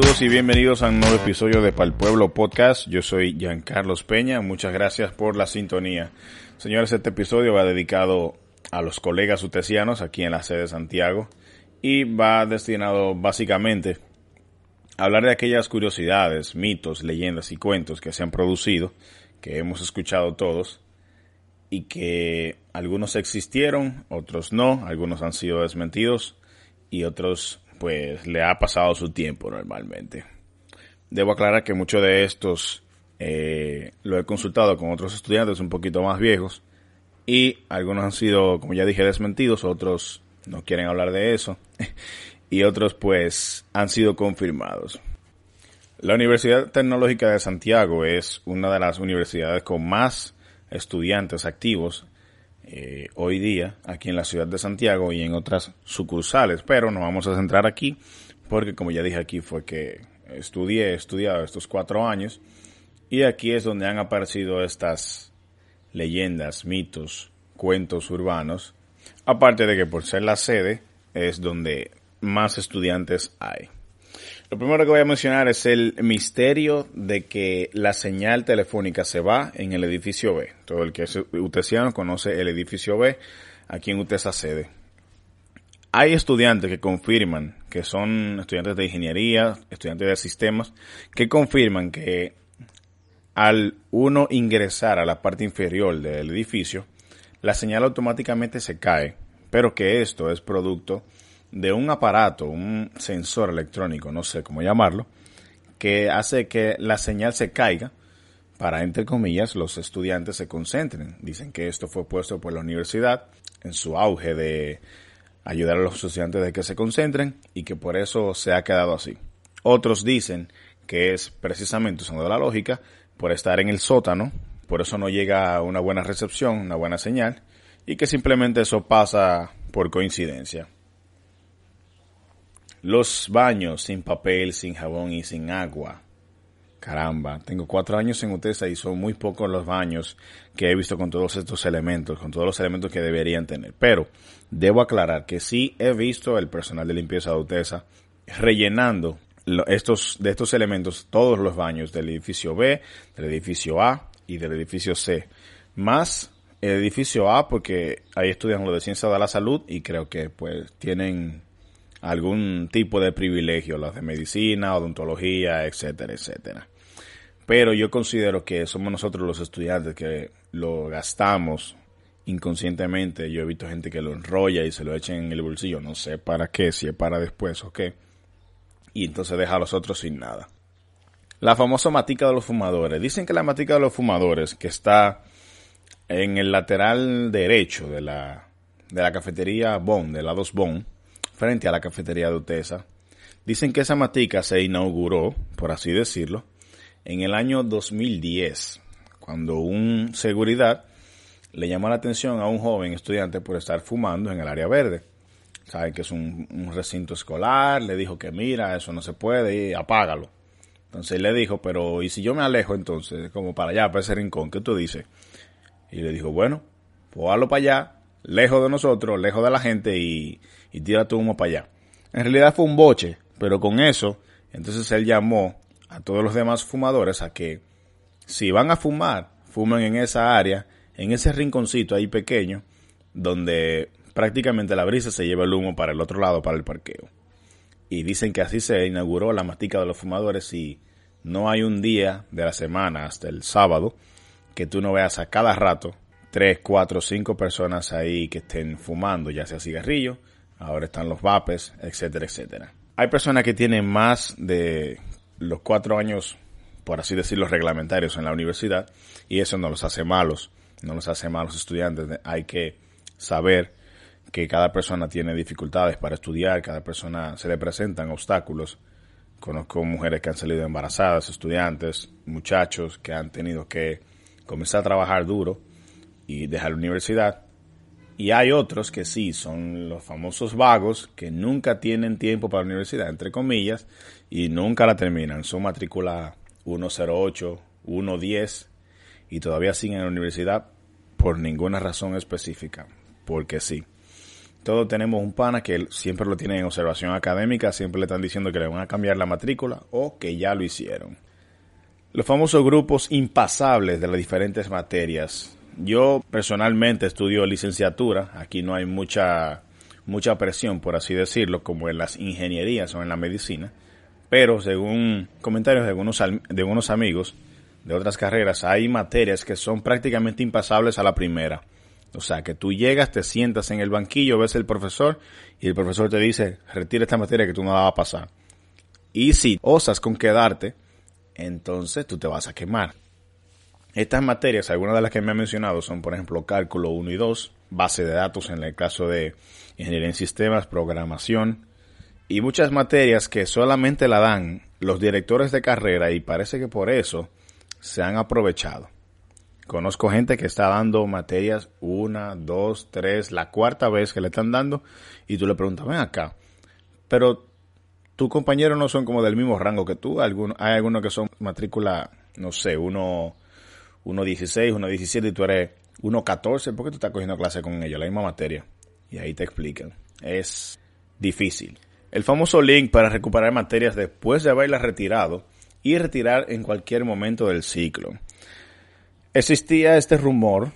Saludos y bienvenidos a un nuevo episodio de Pal Pueblo Podcast. Yo soy Giancarlos Peña. Muchas gracias por la sintonía. Señores, este episodio va dedicado a los colegas utesianos aquí en la sede de Santiago y va destinado básicamente a hablar de aquellas curiosidades, mitos, leyendas y cuentos que se han producido, que hemos escuchado todos y que algunos existieron, otros no, algunos han sido desmentidos y otros pues le ha pasado su tiempo normalmente. Debo aclarar que muchos de estos eh, lo he consultado con otros estudiantes un poquito más viejos y algunos han sido, como ya dije, desmentidos, otros no quieren hablar de eso y otros pues han sido confirmados. La Universidad Tecnológica de Santiago es una de las universidades con más estudiantes activos eh, hoy día aquí en la ciudad de Santiago y en otras sucursales, pero nos vamos a centrar aquí porque como ya dije aquí fue que estudié, estudiado estos cuatro años y aquí es donde han aparecido estas leyendas, mitos, cuentos urbanos, aparte de que por ser la sede es donde más estudiantes hay. Lo primero que voy a mencionar es el misterio de que la señal telefónica se va en el edificio B. Todo el que es utesiano conoce el edificio B aquí en UTESA sede. Hay estudiantes que confirman, que son estudiantes de ingeniería, estudiantes de sistemas, que confirman que al uno ingresar a la parte inferior del edificio, la señal automáticamente se cae, pero que esto es producto un aparato, un sensor electrónico, no sé cómo llamarlo, que hace que la señal se caiga para, entre comillas, los estudiantes se concentren. Dicen que esto fue puesto por la universidad en su auge de ayudar a los estudiantes de que se concentren y que por eso se ha quedado así. Otros dicen que es precisamente usando la lógica por estar en el sótano, por eso no llega una buena recepción, una buena señal y que simplemente eso pasa por coincidencia. Los baños sin papel, sin jabón y sin agua. Caramba, tengo cuatro años en UTESA y son muy pocos los baños que he visto con todos estos elementos, con todos los elementos que deberían tener. Pero debo aclarar que sí he visto el personal de limpieza de UTESA rellenando estos, de estos elementos todos los baños del edificio B, del edificio A y del edificio C. Más el edificio A porque ahí estudian lo de ciencia de la salud y creo que pues tienen algún tipo de privilegio, las de medicina, odontología, etcétera, etcétera. Pero yo considero que somos nosotros los estudiantes que lo gastamos inconscientemente. Yo he visto gente que lo enrolla y se lo echa en el bolsillo, no sé para qué, si es para después o qué. Y entonces deja a los otros sin nada. La famosa matica de los fumadores. Dicen que la matica de los fumadores, que está en el lateral derecho de la, de la cafetería Bon, de la 2 Bon, frente a la cafetería de Utesa. Dicen que esa matica se inauguró, por así decirlo, en el año 2010, cuando un seguridad le llamó la atención a un joven estudiante por estar fumando en el área verde. Saben que es un, recinto escolar, le dijo que mira, eso no se puede, y apágalo. Entonces le dijo, pero ¿y si yo me alejo entonces, como para allá, para ese rincón, qué tú dices? Y le dijo, bueno, pues hazlo para allá, lejos de nosotros, lejos de la gente y, tira tu humo para allá. En realidad fue un boche, pero con eso, entonces él llamó a todos los demás fumadores a que si van a fumar, fumen en esa área, en ese rinconcito ahí pequeño, donde prácticamente la brisa se lleva el humo para el otro lado, para el parqueo. Y dicen que así se inauguró la matica de los fumadores y no hay un día de la semana hasta el sábado que tú no veas a cada rato tres, cuatro, cinco personas ahí que estén fumando, ya sea cigarrillo, ahora están los vapes, etcétera, etcétera. Hay personas que tienen más de los cuatro años por así decirlo, reglamentarios en la universidad y eso no los hace malos, no los hace malos estudiantes. Hay que saber que cada persona tiene dificultades para estudiar, cada persona se le presentan obstáculos. Conozco mujeres que han salido embarazadas, estudiantes, muchachos que han tenido que comenzar a trabajar duro y dejar la universidad. Y hay otros que sí, son los famosos vagos que nunca tienen tiempo para la universidad, entre comillas, y nunca la terminan. Son matrícula 108, 110 y todavía siguen en la universidad por ninguna razón específica, porque sí. Todos tenemos un pana que siempre lo tiene en observación académica, siempre le están diciendo que le van a cambiar la matrícula o que ya lo hicieron. Los famosos grupos impasables de las diferentes materias. Yo personalmente estudio licenciatura, aquí no hay mucha mucha presión, por así decirlo, como en las ingenierías o en la medicina, pero según comentarios de algunos, de algunos amigos de otras carreras, hay materias que son prácticamente impasables a la primera. O sea, que tú llegas, te sientas en el banquillo, ves el profesor y el profesor te dice, retira esta materia que tú no la vas a pasar. Y si osas con quedarte, entonces tú te vas a quemar. Estas materias, algunas de las que me he mencionado son, por ejemplo, cálculo 1 y 2, base de datos en el caso de ingeniería en sistemas, programación, y muchas materias que solamente la dan los directores de carrera y parece que por eso se han aprovechado. Conozco gente que está dando materias una, dos, tres, la cuarta vez que le están dando y tú le preguntas, ven acá, pero tus compañeros no son como del mismo rango que tú, hay algunos que son matrícula, no sé, uno, uno 16, uno 17 y tú eres uno 14, ¿por qué tú estás cogiendo clase con ellos, la misma materia? Y ahí te explican. Es difícil. El famoso link para recuperar materias después de haberlas retirado y retirar en cualquier momento del ciclo. Existía este rumor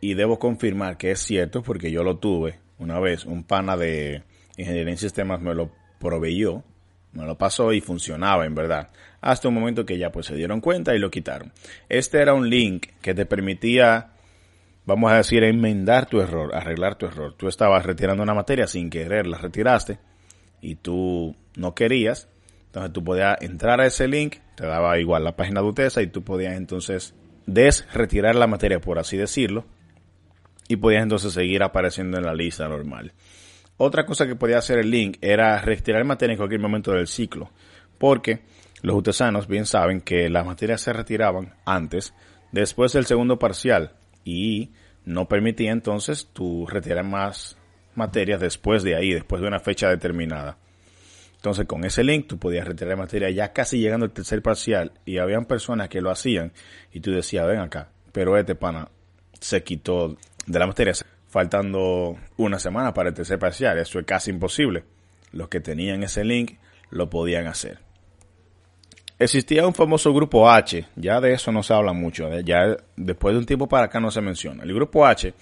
y debo confirmar que es cierto porque yo lo tuve una vez. Un pana de ingeniería en sistemas me lo proveyó, me lo pasó y funcionaba en verdad. Hasta un momento que ya pues se dieron cuenta y lo quitaron. Este era un link que te permitía, vamos a decir, enmendar tu error, arreglar tu error. Tú estabas retirando una materia sin querer, la retiraste y tú no querías. Entonces tú podías entrar a ese link, te daba igual la página de UTESA y tú podías entonces retirar la materia, por así decirlo, y podías entonces seguir apareciendo en la lista normal. Otra cosa que podía hacer el link era retirar materia en cualquier momento del ciclo, porque los utesanos bien saben que las materias se retiraban antes, después del segundo parcial, y no permitía entonces tu retirar más materias después de ahí, después de una fecha determinada. Entonces con ese link tú podías retirar materia ya casi llegando al tercer parcial y habían personas que lo hacían y tú decías, ven acá, pero este pana se quitó de la materia faltando una semana para el tercer parcial, eso es casi imposible. Los que tenían ese link lo podían hacer. Existía un famoso grupo H, ya de eso no se habla mucho, ya después de un tiempo para acá no se menciona. El grupo H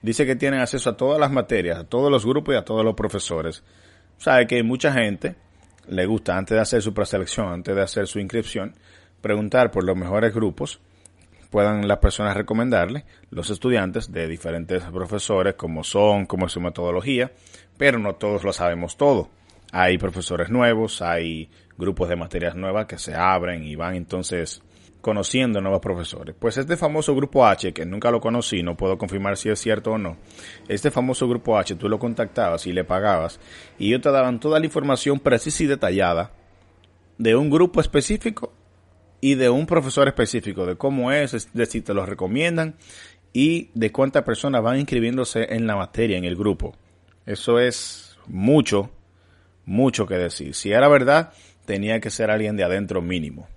dice que tienen acceso a todas las materias, a todos los grupos y a todos los profesores. Sabe que mucha gente le gusta, antes de hacer su preselección, antes de hacer su inscripción, preguntar por los mejores grupos, puedan las personas recomendarle, los estudiantes de diferentes profesores, como son, como es su metodología, pero no todos lo sabemos todo. Hay profesores nuevos, hay grupos de materias nuevas que se abren y van entonces conociendo nuevos profesores. Pues este famoso grupo H, que nunca lo conocí, no puedo confirmar si es cierto o no, este famoso grupo H tú lo contactabas y le pagabas y ellos te daban toda la información precisa y detallada de un grupo específico y de un profesor específico, de cómo es, de si te lo recomiendan y de cuántas personas van inscribiéndose en la materia, en el grupo. Eso es mucho, mucho que decir. Si era verdad, tenía que ser alguien de adentro mínimo.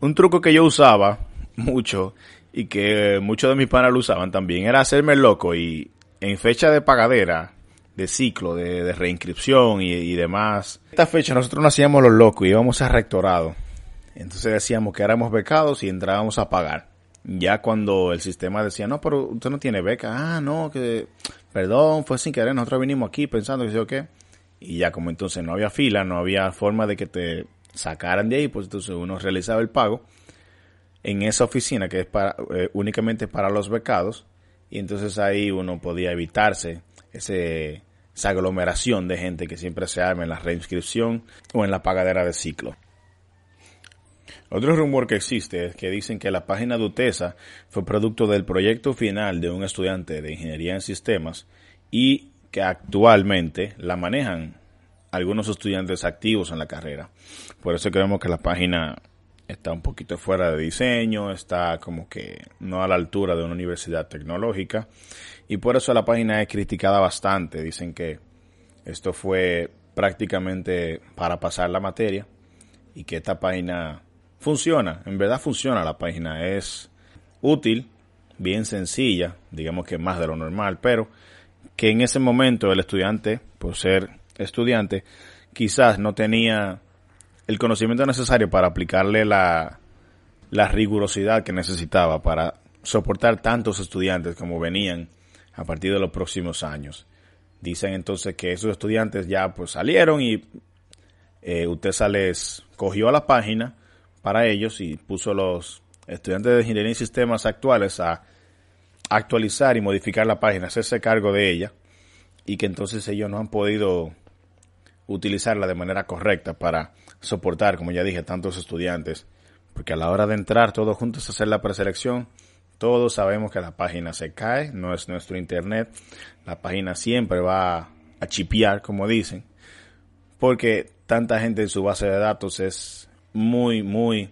Un truco que yo usaba mucho y que muchos de mis panas lo usaban también era hacerme loco y en fecha de pagadera, de ciclo, de, reinscripción y, demás. Esta fecha nosotros no hacíamos los locos y íbamos a rectorado. Entonces decíamos que éramos becados y entrábamos a pagar. Ya cuando el sistema decía, no, pero usted no tiene beca. Ah, no, que, perdón, fue sin querer. Nosotros vinimos aquí pensando que sé o qué. Y ya como entonces no había fila, no había forma de que te sacaran de ahí, pues entonces uno realizaba el pago en esa oficina que es para, eh, únicamente para los becados y entonces ahí uno podía evitarse esa aglomeración de gente que siempre se arma en la reinscripción o en la pagadera de ciclo. Otro rumor que existe es que dicen que la página de fue producto del proyecto final de un estudiante de ingeniería en sistemas y que actualmente la manejan algunos estudiantes activos en la carrera. Por eso creemos que la página está un poquito fuera de diseño, está como que no a la altura de una universidad tecnológica y por eso la página es criticada bastante. Dicen que esto fue prácticamente para pasar la materia y que esta página funciona, en verdad funciona la página, es útil, bien sencilla, digamos que más de lo normal, pero que en ese momento el estudiante, por ser estudiante, quizás no tenía el conocimiento necesario para aplicarle la, la rigurosidad que necesitaba para soportar tantos estudiantes como venían a partir de los próximos años. Dicen entonces que esos estudiantes ya pues salieron y eh, usted les cogió a la página para ellos y puso los estudiantes de ingeniería y sistemas actuales a actualizar y modificar la página, hacerse cargo de ella y que entonces ellos no han podido utilizarla de manera correcta para soportar, como ya dije, tantos estudiantes, porque a la hora de entrar todos juntos a hacer la preselección, todos sabemos que la página se cae, no es nuestro internet, la página siempre va a chipear, como dicen, porque tanta gente en su base de datos es muy, muy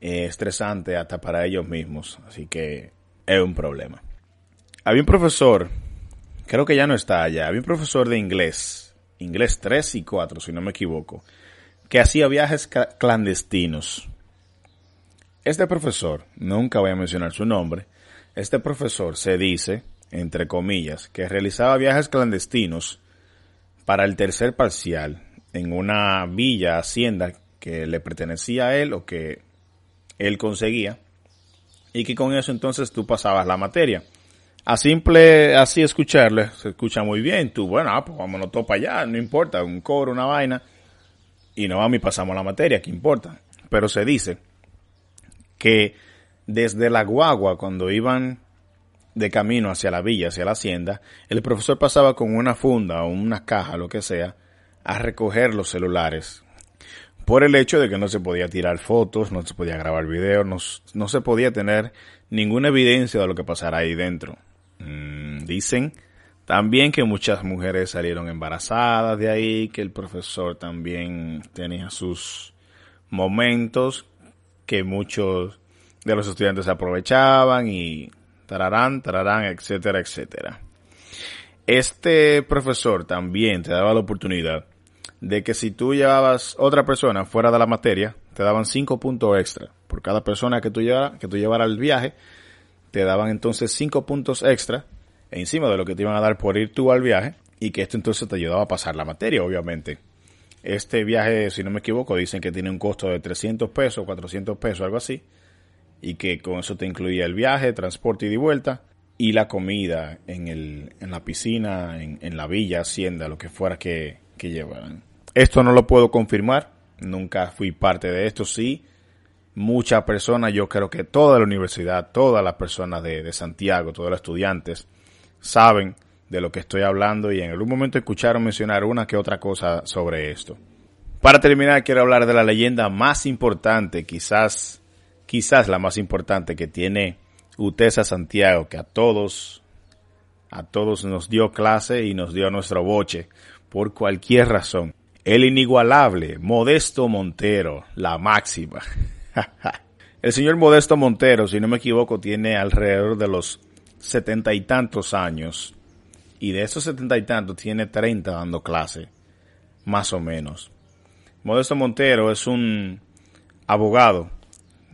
eh, estresante hasta para ellos mismos. Así que es un problema. Había un profesor, creo que ya no está allá, había un profesor de inglés, inglés 3 y 4, si no me equivoco, que hacía viajes clandestinos. Este profesor, nunca voy a mencionar su nombre, este profesor se dice, entre comillas, que realizaba viajes clandestinos para el tercer parcial en una villa, hacienda que le pertenecía a él o que él conseguía y que con eso entonces tú pasabas la materia. A simple así escucharle, se escucha muy bien, tú, bueno, ah, pues vámonos todo para allá, no importa, un coro, una vaina, y no vamos y pasamos la materia, ¿qué importa? Pero se dice que desde la guagua, cuando iban de camino hacia la villa, hacia la hacienda, el profesor pasaba con una funda o una caja, lo que sea, a recoger los celulares por el hecho de que no se podía tirar fotos, no se podía grabar videos, no, se podía tener ninguna evidencia de lo que pasara ahí dentro. Mm, dicen también que muchas mujeres salieron embarazadas de ahí, que el profesor también tenía sus momentos, que muchos de los estudiantes aprovechaban y tararán, tararán, etcétera, etcétera. Este profesor también te daba la oportunidad de que si tú llevabas otra persona fuera de la materia, te daban cinco puntos extra. Por cada persona que tú, llevara, que tú llevara el viaje, te daban entonces cinco puntos extra encima de lo que te iban a dar por ir tú al viaje y que esto entonces te ayudaba a pasar la materia, obviamente. Este viaje, si no me equivoco, dicen que tiene un costo de 300 pesos, 400 pesos, algo así, y que con eso te incluía el viaje, transporte y de vuelta, y la comida en, el, en la piscina, en, en la villa, hacienda, lo que fuera que, que llevaran. Esto no lo puedo confirmar, nunca fui parte de esto, sí. Muchas personas, yo creo que toda la universidad, todas las personas de, Santiago, todos los estudiantes, saben de lo que estoy hablando y en algún momento escucharon mencionar una que otra cosa sobre esto. Para terminar, quiero hablar de la leyenda más importante, quizás, quizás la más importante que tiene UTESA Santiago, que a todos, a todos nos dio clase y nos dio nuestro boche por cualquier razón el inigualable Modesto Montero, la máxima. el señor Modesto Montero, si no me equivoco, tiene alrededor de los setenta y tantos años. Y de esos setenta y tantos tiene treinta dando clase. Más o menos. Modesto Montero es un abogado.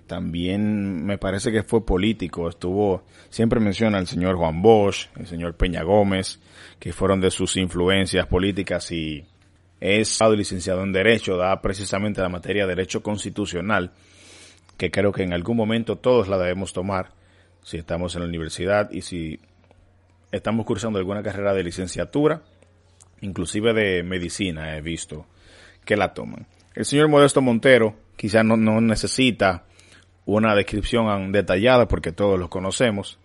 También me parece que fue político. Estuvo, siempre menciona al señor Juan Bosch, el señor Peña Gómez, que fueron de sus influencias políticas y es licenciado en Derecho, da precisamente la materia de Derecho Constitucional, que creo que en algún momento todos la debemos tomar si estamos en la universidad y si estamos cursando alguna carrera de licenciatura, inclusive de medicina he visto que la toman. El señor Modesto Montero quizás no, no necesita una descripción detallada porque todos lo conocemos.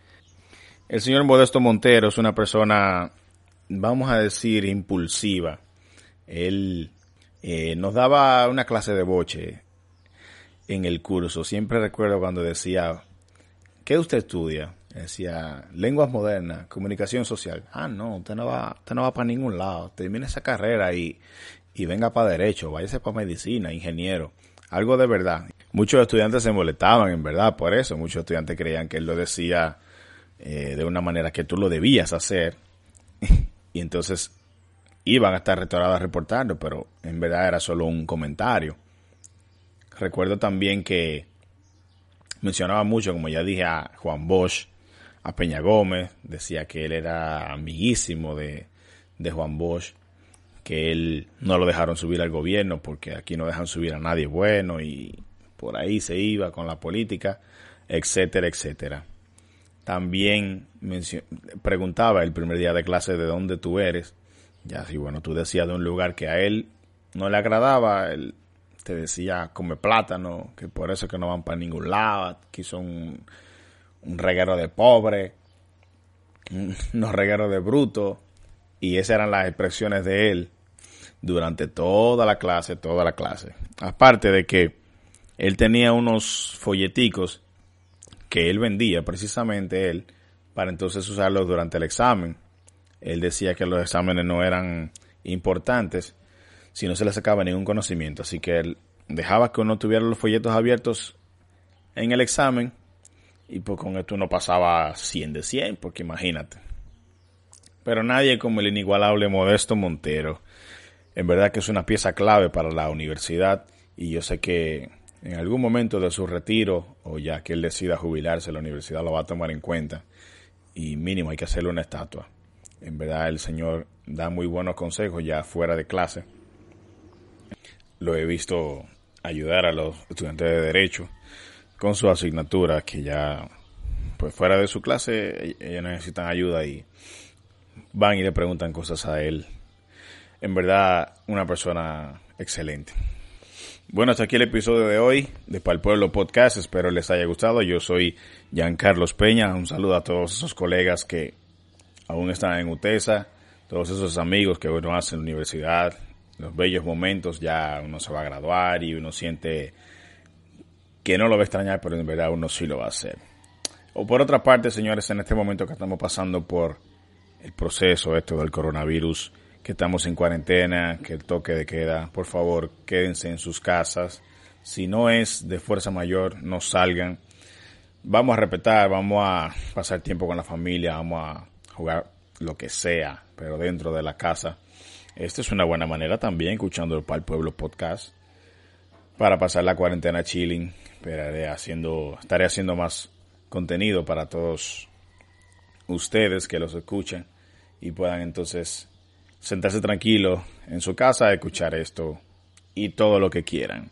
El señor Modesto Montero es una persona, vamos a decir, impulsiva, él eh, nos daba una clase de boche. en el curso. Siempre recuerdo cuando decía, ¿qué usted estudia? Decía, lenguas modernas, comunicación social. Ah, no, usted no va, usted no va para ningún lado. Termine esa carrera y, y venga para derecho, váyase para medicina, ingeniero. Algo de verdad. Muchos estudiantes se molestaban, en verdad, por eso. Muchos estudiantes creían que él lo decía eh, de una manera que tú lo debías hacer. y entonces iban a estar restaurados reportando, pero en verdad era solo un comentario. Recuerdo también que mencionaba mucho, como ya dije, a Juan Bosch, a Peña Gómez, decía que él era amiguísimo de, de Juan Bosch, que él no lo dejaron subir al gobierno porque aquí no dejan subir a nadie bueno y por ahí se iba con la política, etcétera, etcétera. También preguntaba el primer día de clase de dónde tú eres. Ya si bueno, tú decías de un lugar que a él no le agradaba, él te decía come plátano, que por eso que no van para ningún lado, que son un, reguero de pobre, unos regueros de bruto, y esas eran las expresiones de él durante toda la clase, toda la clase. Aparte de que él tenía unos folleticos que él vendía precisamente él para entonces usarlos durante el examen. Él decía que los exámenes no eran importantes si no se le sacaba ningún conocimiento. Así que él dejaba que uno tuviera los folletos abiertos en el examen y pues con esto uno pasaba 100 de 100, porque imagínate. Pero nadie como el inigualable Modesto Montero. En verdad que es una pieza clave para la universidad y yo sé que en algún momento de su retiro o ya que él decida jubilarse, la universidad lo va a tomar en cuenta y mínimo hay que hacerle una estatua. En verdad el señor da muy buenos consejos ya fuera de clase. Lo he visto ayudar a los estudiantes de derecho con su asignatura que ya pues fuera de su clase ellos necesitan ayuda y van y le preguntan cosas a él. En verdad una persona excelente. Bueno, hasta aquí el episodio de hoy de Pal Pueblo Podcast. Espero les haya gustado. Yo soy Giancarlos Peña. Un saludo a todos esos colegas que aún están en UTESA, todos esos amigos que bueno hacen universidad, los bellos momentos, ya uno se va a graduar y uno siente que no lo va a extrañar, pero en verdad uno sí lo va a hacer. O por otra parte, señores, en este momento que estamos pasando por el proceso esto del coronavirus, que estamos en cuarentena, que el toque de queda, por favor, quédense en sus casas. Si no es de fuerza mayor, no salgan. Vamos a respetar, vamos a pasar tiempo con la familia, vamos a jugar lo que sea, pero dentro de la casa. Esta es una buena manera también, escuchando el Pal Pueblo Podcast, para pasar la cuarentena chilling. Estaré haciendo, estaré haciendo más contenido para todos ustedes que los escuchen y puedan entonces sentarse tranquilo en su casa, escuchar esto y todo lo que quieran.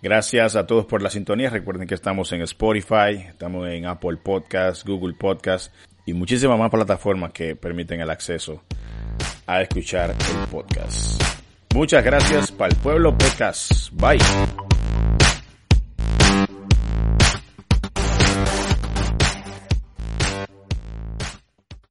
Gracias a todos por la sintonía. Recuerden que estamos en Spotify, estamos en Apple Podcast, Google Podcast y muchísimas más plataformas que permiten el acceso a escuchar el podcast. Muchas gracias para el pueblo podcast. Bye.